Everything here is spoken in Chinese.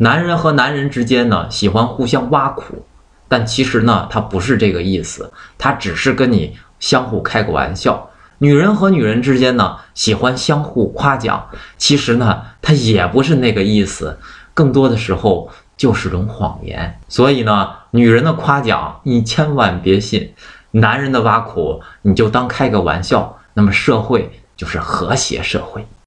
男人和男人之间呢喜欢互相挖苦但其实呢他不是这个意思他只是跟你相互开个玩笑。女人和女人之间呢喜欢相互夸奖其实呢她也不是那个意思更多的时候就是种谎言。所以呢女人的夸奖你千万别信男人的挖苦你就当开个玩笑那么社会就是和谐社会。